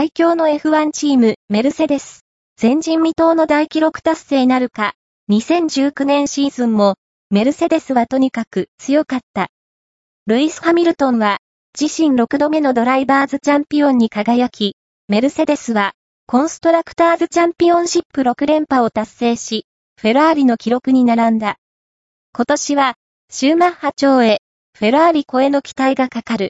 最強の F1 チーム、メルセデス。前人未到の大記録達成なるか。2019年シーズンも、メルセデスはとにかく強かった。ルイス・ハミルトンは、自身6度目のドライバーズチャンピオンに輝き、メルセデスは、コンストラクターズチャンピオンシップ6連覇を達成し、フェラーリの記録に並んだ。今年は、シューマッハ超へ、フェラーリ超えの期待がかかる。